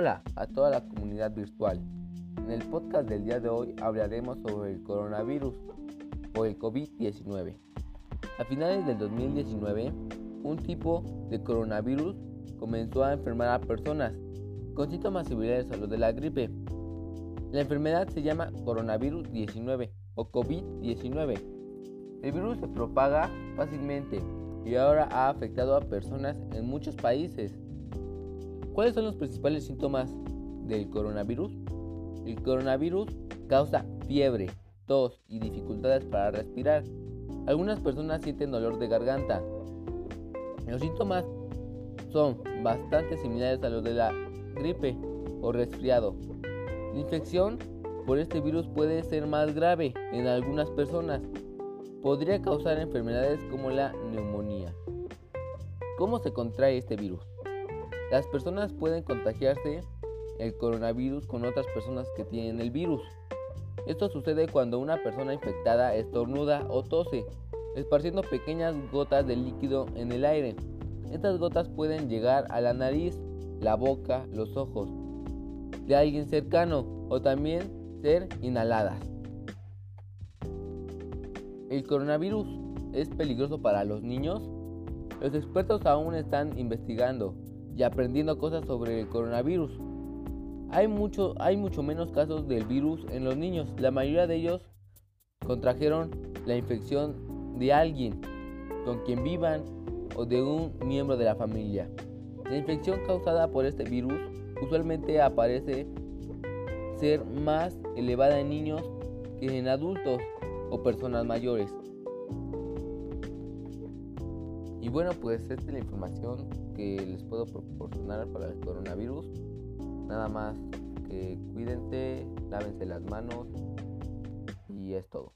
Hola a toda la comunidad virtual. En el podcast del día de hoy hablaremos sobre el coronavirus o el COVID-19. A finales del 2019, un tipo de coronavirus comenzó a enfermar a personas con síntomas similares a los de la gripe. La enfermedad se llama coronavirus 19 o COVID-19. El virus se propaga fácilmente y ahora ha afectado a personas en muchos países. ¿Cuáles son los principales síntomas del coronavirus? El coronavirus causa fiebre, tos y dificultades para respirar. Algunas personas sienten dolor de garganta. Los síntomas son bastante similares a los de la gripe o resfriado. La infección por este virus puede ser más grave en algunas personas. Podría causar enfermedades como la neumonía. ¿Cómo se contrae este virus? Las personas pueden contagiarse el coronavirus con otras personas que tienen el virus. Esto sucede cuando una persona infectada estornuda o tose, esparciendo pequeñas gotas de líquido en el aire. Estas gotas pueden llegar a la nariz, la boca, los ojos de alguien cercano o también ser inhaladas. ¿El coronavirus es peligroso para los niños? Los expertos aún están investigando y aprendiendo cosas sobre el coronavirus. Hay mucho, hay mucho menos casos del virus en los niños. La mayoría de ellos contrajeron la infección de alguien con quien vivan o de un miembro de la familia. La infección causada por este virus usualmente aparece ser más elevada en niños que en adultos o personas mayores. Y bueno, pues esta es la información que les puedo proporcionar para el coronavirus. Nada más que cuídense, lávense las manos y es todo.